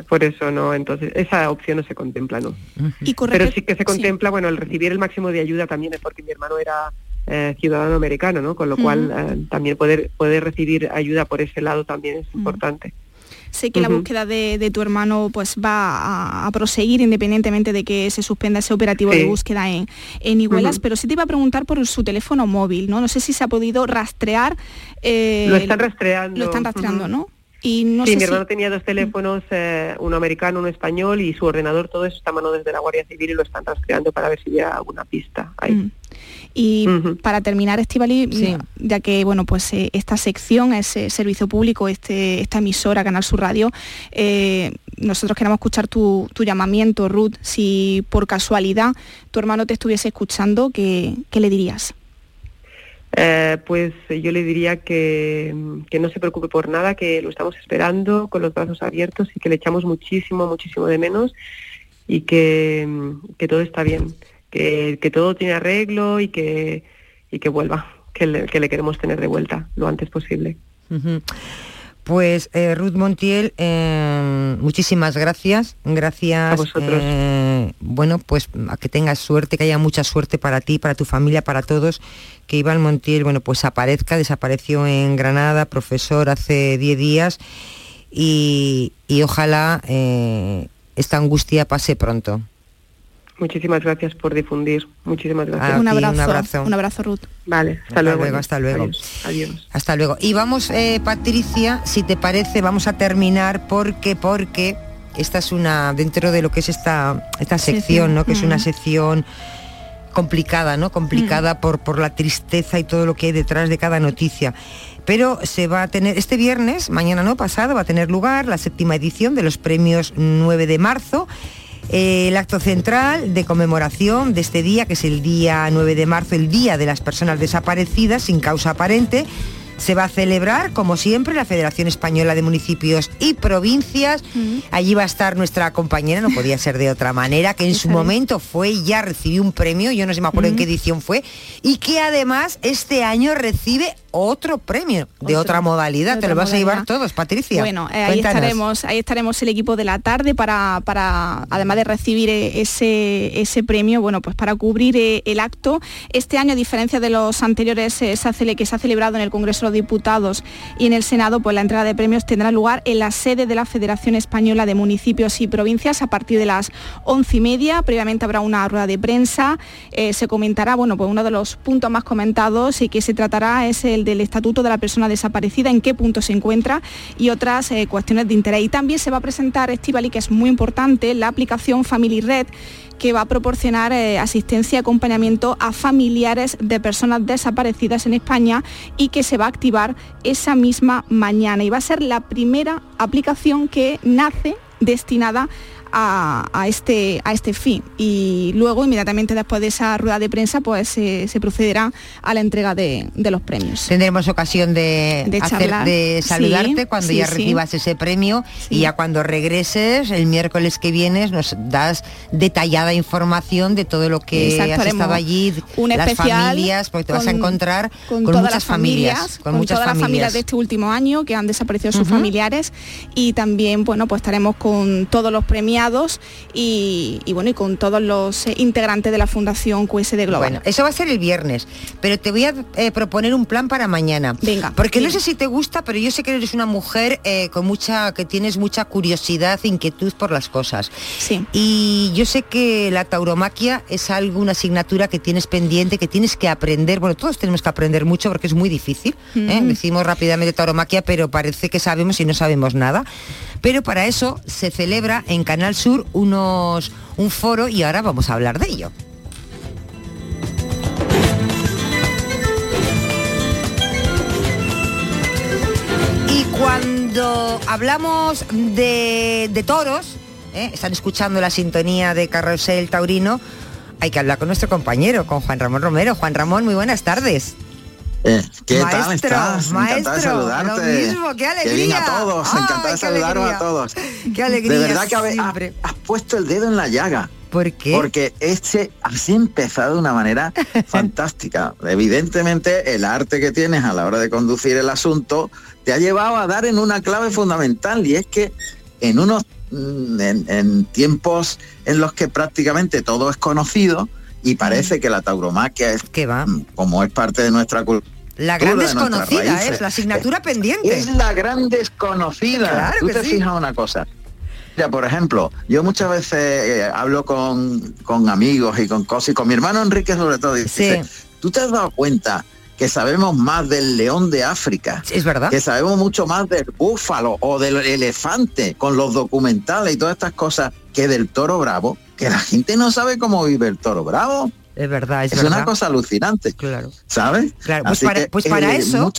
Por eso no, entonces esa opción no se contempla, ¿no? Y Pero sí que se contempla, bueno, el recibir el máximo de ayuda también es porque mi hermano era eh, ciudadano americano, ¿no? Con lo cual eh, también poder poder recibir ayuda por ese lado también es importante. Sé que la búsqueda de, de tu hermano pues va a, a proseguir independientemente de que se suspenda ese operativo Sí. de búsqueda en, en Iguelas, Ujú. pero sí te iba a preguntar por su teléfono móvil, ¿no? No sé si se ha podido rastrear. eh, lo están rastreando. Lo están rastreando. ¿no? Y no sí, sé mi si- hermano tenía dos teléfonos, eh, uno americano, uno español, y su ordenador, todo eso está a mano desde la Guardia Civil y lo están rastreando para ver si hubiera alguna pista ahí. Mm. Y para terminar, Estivali, ya que bueno, pues eh, esta sección, ese servicio público, este, esta emisora, Canal Sur Radio, eh, nosotros queremos escuchar tu, tu llamamiento, Ruth. Si por casualidad tu hermano te estuviese escuchando, ¿qué, qué le dirías? Eh, pues yo le diría que, que no se preocupe por nada, que lo estamos esperando con los brazos abiertos y que le echamos muchísimo, muchísimo de menos y que, que todo está bien, que, que todo tiene arreglo y que, y que vuelva, que le, que le queremos tener de vuelta lo antes posible. Pues eh, Ruth Montiel, eh, muchísimas gracias. Gracias. A vosotros. eh, bueno, pues a que tengas suerte, que haya mucha suerte para ti, para tu familia, para todos. Que Iván Montiel, bueno, pues aparezca, desapareció en Granada, profesor hace 10 días. Y, y ojalá esta angustia pase pronto. Muchísimas gracias por difundir. Muchísimas gracias. Un ti, un abrazo, abrazo. un abrazo, Ruth. Vale, hasta, Hasta luego. luego, hasta luego. Adiós. Adiós. Hasta luego. Y vamos, eh, Patricia, si te parece, vamos a terminar porque, porque esta es una, dentro de lo que es esta, esta sección, sí. ¿no? Que es una Mm. sección complicada, ¿no? Complicada por, por la tristeza y todo lo que hay detrás de cada noticia. Pero se va a tener, este viernes, mañana no pasado, va a tener lugar la séptima edición de los premios 9 de marzo. Eh, el acto central de conmemoración de este día, que es el día 9 de marzo, el Día de las Personas Desaparecidas sin causa aparente, se va a celebrar, como siempre, la Federación Española de Municipios y Provincias. Allí va a estar nuestra compañera, no podía ser de otra manera, que en su momento fue y ya recibió un premio, yo no sé me acuerdo en qué edición fue, y que además este año recibe otro premio de Otro, otra modalidad. de Te lo vas a llevar todos, Patricia. Bueno, eh, ahí estaremos, ahí estaremos el equipo de la tarde para, para además de recibir eh, ese, ese premio, bueno, pues para cubrir eh, el acto. Este año, a diferencia de los anteriores eh, que se ha celebrado en el Congreso de los Diputados y en el Senado, pues la entrega de premios tendrá lugar en la sede de la Federación Española de Municipios y Provincias a partir de las once y media. Previamente habrá una rueda de prensa. se comentará, bueno, pues uno de los puntos más comentados y que se tratará es el del Estatuto de la Persona Desaparecida, en qué punto se encuentra y otras eh, cuestiones de interés. Y también se va a presentar, Estivali, que es muy importante, la aplicación Family Red que va a proporcionar eh, asistencia y acompañamiento a familiares de personas desaparecidas en España y que se va a activar esa misma mañana. Y va a ser la primera aplicación que nace destinada a, a este, a este fin. Y luego, inmediatamente después de esa rueda de prensa, pues se- se procederá a la entrega de, de los premios. Tendremos ocasión de, De hacer- charlar. de saludarte Sí, cuando sí, ya sí. recibas ese premio y ya cuando regreses el miércoles que vienes nos das detallada información de todo lo que Exacto, has estado allí, un las familias, porque te vas a con- encontrar con, todas muchas las familias, con, muchas todas las familias familias. de este último año que han desaparecido sus familiares y también bueno pues estaremos con todos los premiados y, y, bueno y con todos los eh, integrantes de la Fundación QSD Global. Bueno, eso va a ser el viernes, pero te voy a eh, proponer un plan para mañana. Venga. Porque no sé si te gusta, pero yo sé que eres una mujer eh, con mucha, que tienes mucha curiosidad, inquietud por las cosas. Sí. Y yo sé que la tauromaquia es algo, una asignatura que tienes pendiente, que tienes que aprender. Bueno, todos tenemos que aprender mucho porque es muy difícil. ¿eh? Mm. Decimos rápidamente tauromaquia, pero parece que sabemos y no sabemos nada. Pero para eso se celebra en Canal Sur unos, un foro y ahora vamos a hablar de ello. Y cuando hablamos de, de toros, ¿eh? están escuchando la sintonía de Carrusel Taurino, hay que hablar con nuestro compañero, con Juan Ramón Romero. Juan Ramón, muy buenas tardes. Eh, ¿Qué tal Maestro, estás? Encantada de maestro, saludarte. lo mismo, qué bien a todos, Ay, encantada de saludaros a todos. Qué alegría De verdad que siempre. has, has puesto el dedo en la llaga. ¿Por qué? Porque este así ha empezado de una manera (laughs) fantástica. Evidentemente, el arte que tienes a la hora de conducir el asunto te ha llevado a dar en una clave fundamental y es que en unos mm, en, en tiempos en los que prácticamente todo es conocido y parece que la tauromaquia es mm, como es parte de nuestra cultura La gran desconocida raíces, es la asignatura pendiente. es la gran desconocida. Claro Tú que te sí. fijas una cosa. Mira, por ejemplo, yo muchas veces eh, hablo con, con amigos y con cosas, y con mi hermano Enrique sobre todo, y dice, ¿tú te has dado cuenta que sabemos más del león de África? Es verdad. Que sabemos mucho más del búfalo o del elefante con los documentales y todas estas cosas que del toro bravo, que la gente no sabe cómo vive el toro bravo. Es verdad, es, Es verdad. una cosa alucinante. Claro. ¿Sabes? Claro, pues Así para, que, pues para eh, eso,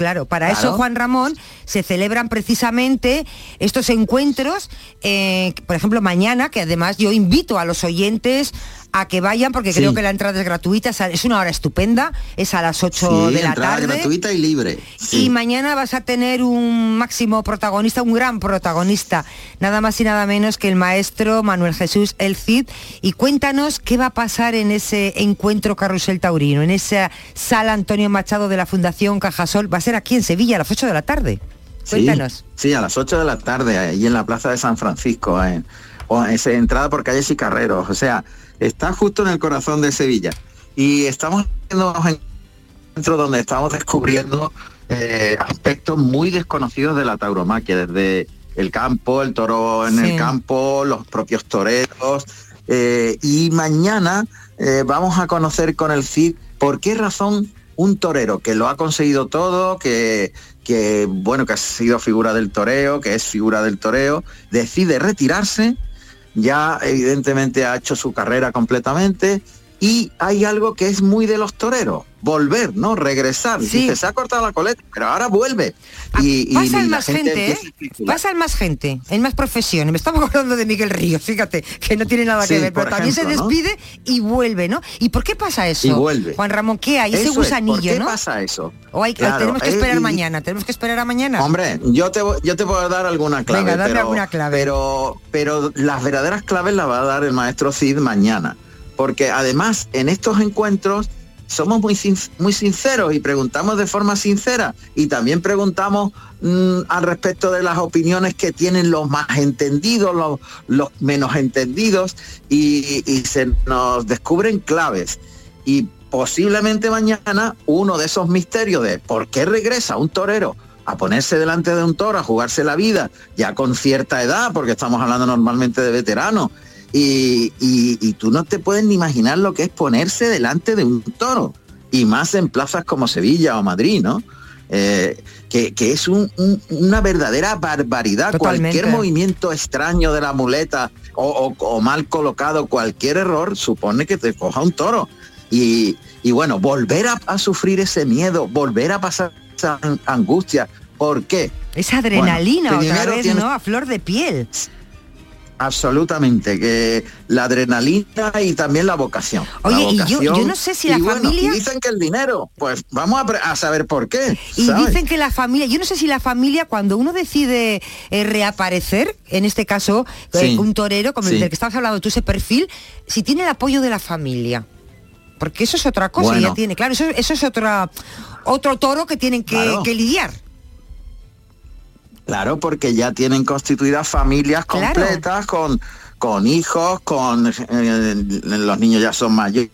claro, para Claro. eso Juan Ramón se celebran precisamente estos encuentros, eh, por ejemplo mañana, que además yo invito a los oyentes a que vayan porque Sí. creo que la entrada es gratuita, es una hora estupenda, es a las 8 Sí, de la entrada tarde. gratuita y libre. Sí. Y mañana vas a tener un máximo protagonista, un gran protagonista, nada más y nada menos que el maestro Manuel Jesús El Cid. Y cuéntanos qué va a pasar en ese encuentro Carrusel Taurino, en esa sala Antonio Machado de la Fundación Cajasol. Va a ser aquí en Sevilla a las 8 de la tarde. Cuéntanos. Sí, a las 8 de la tarde, ahí en la Plaza de San Francisco, en, es entrada por calles y carreros. O sea, está justo en el corazón de Sevilla. Y estamos unos encuentros donde estamos descubriendo eh, aspectos muy desconocidos de la tauromaquia, desde el campo, el toro en Sí. el campo, los propios toreros. eh, y mañana eh, vamos a conocer con el CID por qué razón un torero que lo ha conseguido todo, que, que bueno, que ha sido figura del toreo, que es figura del toreo, decide retirarse, ya evidentemente ha hecho su carrera completamente y hay algo que es muy de los toreros, volver, ¿no? Regresar. Dice, se ha cortado la coleta, pero ahora vuelve. Y, y Pasa el la más gente, ¿eh? Pasa el más gente, en más profesiones. Me estaba (laughs) acordando de Miguel Ríos, fíjate, que no tiene nada que Sí, ver, pero también se despide y vuelve, ¿no? ¿Y por qué pasa eso? Y vuelve. Juan Ramón, ¿qué hay? Ese Eso es, gusanillo, ¿por qué ¿no? pasa eso? O hay, Claro, tenemos que eh, esperar y- mañana, tenemos que esperar a mañana. Hombre, yo te, voy- yo te puedo dar alguna clave, Venga, dame pero, alguna clave. pero pero las verdaderas claves las va a dar el maestro Cid mañana, porque además en estos encuentros somos muy muy sinceros y preguntamos de forma sincera y también preguntamos mm, al respecto de las opiniones que tienen los más entendidos, los, los menos entendidos y, y se nos descubren claves. Y posiblemente mañana uno de esos misterios de por qué regresa un torero a ponerse delante de un toro, a jugarse la vida, ya con cierta edad, porque estamos hablando normalmente de veteranos, y, y- y tú no te puedes ni imaginar lo que es ponerse delante de un toro. y más en plazas como Sevilla o Madrid, ¿no? Eh, que, que es un- un- una verdadera barbaridad. Totalmente. Cualquier movimiento extraño de la muleta o, o- o mal colocado, cualquier error, supone que te coja un toro. Y, y bueno, volver a, a sufrir ese miedo, volver a pasar esa an- angustia. ¿Por qué? Esa adrenalina Bueno, otra vez, tienes- ¿no? A flor de piel. Absolutamente, que la adrenalina y también la vocación. La Oye, y yo- yo vocación. no sé si la Y bueno, familia- y dicen que el dinero, pues vamos a, saber por qué. Y ¿sabes? dicen que la familia, yo no sé si la familia, cuando uno decide eh, reaparecer, en este caso, eh, un torero, como el Sí. del que estabas hablando tú, ese perfil, si tiene el apoyo de la familia. Porque eso es otra cosa, Bueno. ya tiene, claro, eso, eso es otra, otro toro que tienen que, Claro. que lidiar. Claro, porque ya tienen constituidas familias Claro. completas con, con hijos, con eh, los niños ya son mayores.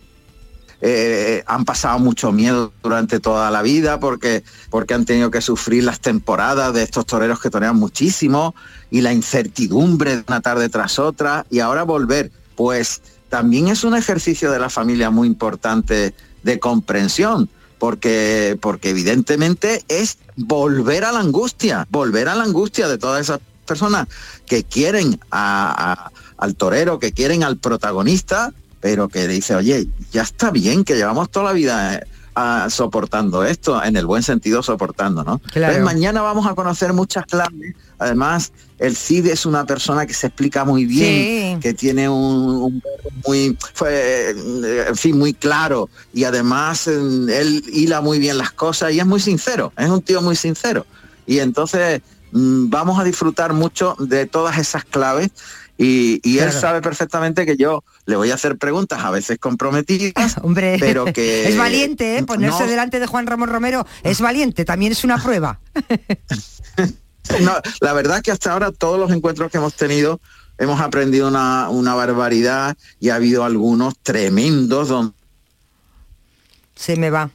eh, han pasado mucho miedo durante toda la vida porque, porque han tenido que sufrir las temporadas de estos toreros que torean muchísimo y la incertidumbre de una tarde tras otra y ahora volver, pues también es un ejercicio de la familia muy importante de comprensión porque, porque evidentemente es volver a la angustia, volver a la angustia de todas esas personas que quieren a- a- al torero, que quieren al protagonista, pero que dice, oye, ya está bien, que llevamos toda la vida eh, soportando esto, en el buen sentido soportando, ¿no? Claro. Entonces, mañana vamos a conocer muchas claves. Además, el Cid es una persona que se explica muy bien, Sí. que tiene un, un muy, fue, eh, en fin, muy claro y además él hila muy bien las cosas y es muy sincero, es un tío muy sincero. Y entonces mm, vamos a disfrutar mucho de todas esas claves y, y él sabe perfectamente que yo le voy a hacer preguntas a veces comprometidas, (laughs) Hombre, pero (laughs) que es valiente, ¿eh? Ponerse no- delante de Juan Ramón Romero es valiente, también es una prueba. (laughs) No, la verdad que hasta ahora todos los encuentros que hemos tenido hemos aprendido una, una barbaridad y ha habido algunos tremendos donde Se me va.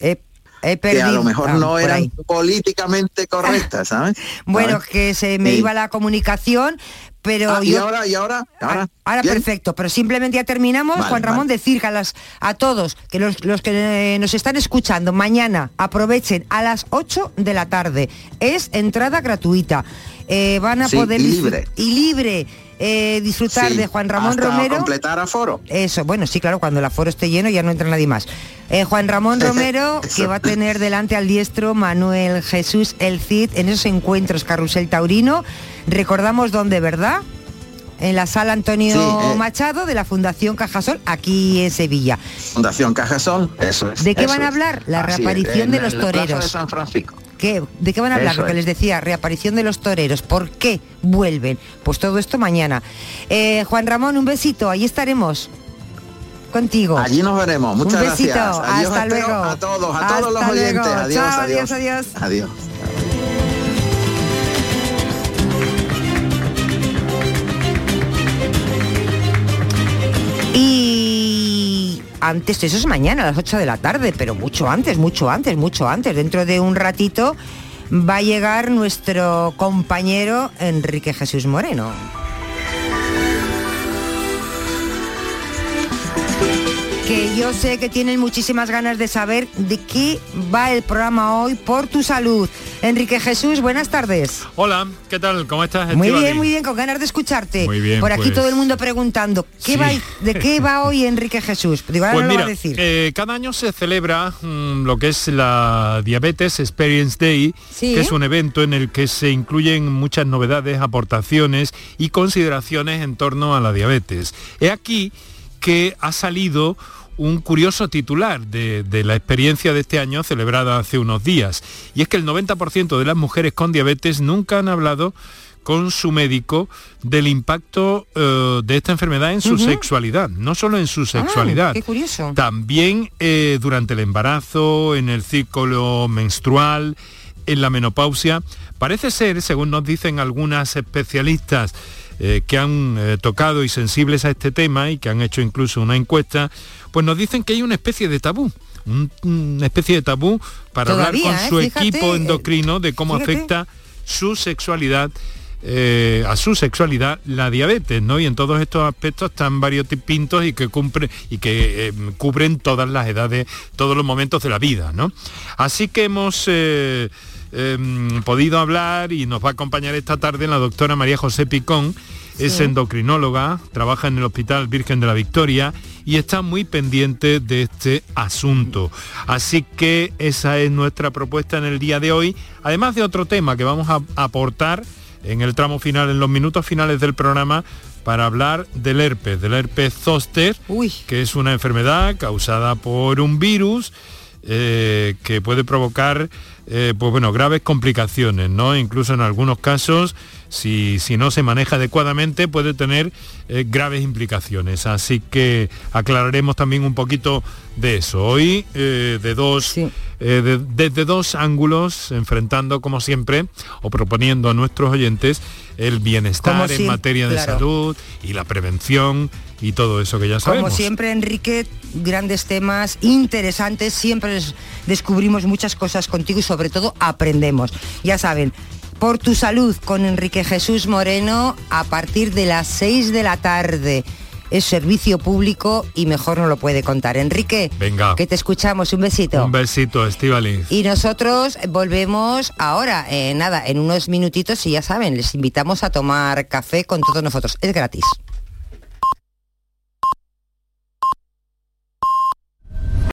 He, he que perdido. a lo mejor Ah, no eran ahí. políticamente correctas, ¿sabes? (laughs) Bueno, ¿Sabes? que se me iba la comunicación, pero Ah, y ahora, y ahora, ahora, Ahora perfecto, pero simplemente ya terminamos. Vale, Juan Ramón, vale. decir a, las, a todos, que los, los que eh, nos están escuchando mañana aprovechen a las 8 de la tarde. Es entrada gratuita. Eh, van a Sí, poder y libre. y libre eh, disfrutar Sí, de Juan Ramón hasta Romero. completar aforo. Eso, bueno, sí, claro, cuando el aforo esté lleno ya no entra nadie más. Eh, Juan Ramón (laughs) Romero, que va a tener delante al diestro Manuel Jesús El Cid en esos encuentros Carrusel Taurino. Recordamos dónde, ¿verdad? En la sala Antonio Sí, eh. Machado de la Fundación Cajasol, aquí en Sevilla. Fundación Cajasol, eso es. ¿De qué van a hablar? La es, reaparición de los toreros. de San Francisco. ¿Qué? ¿De qué van a hablar? Eso Lo que es. les decía, reaparición de los toreros. ¿Por qué vuelven? Pues todo esto mañana. Eh, Juan Ramón, un besito, ahí estaremos. Contigo. Allí nos veremos. Muchas Un besito, gracias. Hasta luego. A todos, a todos los oyentes. Adiós, Chao, adiós, adiós, adiós. Adiós. Y antes, eso es mañana a las 8 de la tarde, pero mucho antes, mucho antes, mucho antes. Dentro de un ratito va a llegar nuestro compañero Enrique Jesús Moreno. Que yo sé que tienen muchísimas ganas de saber de qué va el programa hoy por tu salud. Enrique Jesús, buenas tardes. Hola, ¿qué tal? ¿Cómo estás? Muy bien, muy bien, con ganas de escucharte. Muy bien, Por aquí pues. todo el mundo preguntando, ¿qué Sí. va, ¿de qué va hoy (laughs) Enrique Jesús? Digo, ahora Pues no lo mira, va a decir. eh, cada año se celebra mm, lo que es la Diabetes Experience Day, Sí. que es un evento en el que se incluyen muchas novedades, aportaciones y consideraciones en torno a la diabetes. He aquí que ha salido un curioso titular de, de la experiencia de este año celebrada hace unos días. Y es que el 90% de las mujeres con diabetes nunca han hablado con su médico del impacto eh, de esta enfermedad en su sexualidad, no solo en su Ah, sexualidad, qué curioso. también eh, durante el embarazo, en el ciclo menstrual, en la menopausia. Parece ser, según nos dicen algunas especialistas eh, que han eh, tocado y sensibles a este tema y que han hecho incluso una encuesta, pues nos dicen que hay una especie de tabú. un- una especie de tabú para hablar con ¿eh? su Fíjate, equipo endocrino de cómo fíjate. afecta su sexualidad eh, a su sexualidad la diabetes, ¿no? Y en todos estos aspectos están varios pintos y que cumplen y que eh, cubren todas las edades, todos los momentos de la vida, ¿no? Así que hemos eh, em, podido hablar y nos va a acompañar esta tarde la doctora María José Picón, es endocrinóloga, trabaja en el Hospital Virgen de la Victoria y está muy pendiente de este asunto. Así que esa es nuestra propuesta en el día de hoy, además de otro tema que vamos a aportar en el tramo final, en los minutos finales del programa, para hablar del herpes, del herpes zóster, que es una enfermedad causada por un virus eh, que puede provocar eh, pues bueno, graves complicaciones, ¿no? Incluso en algunos casos, si, si no se maneja adecuadamente, puede tener eh, graves implicaciones. Así que aclararemos también un poquito de eso. Hoy, eh, de dos, de- desde dos ángulos, enfrentando como siempre, o proponiendo a nuestros oyentes el bienestar en materia de claro. salud y la prevención y todo eso que ya sabemos. Como siempre, Enrique, grandes temas interesantes, siempre des- descubrimos muchas cosas contigo y sobre todo aprendemos. Ya saben, por tu salud con Enrique Jesús Moreno a partir de las 6 de la tarde. Es servicio público y mejor no lo puede contar. Enrique, Venga. que te escuchamos. Un besito. Un besito, Estivaliz. Y nosotros volvemos ahora, eh, nada, en unos minutitos y ya saben, les invitamos a tomar café con todos nosotros. Es gratis.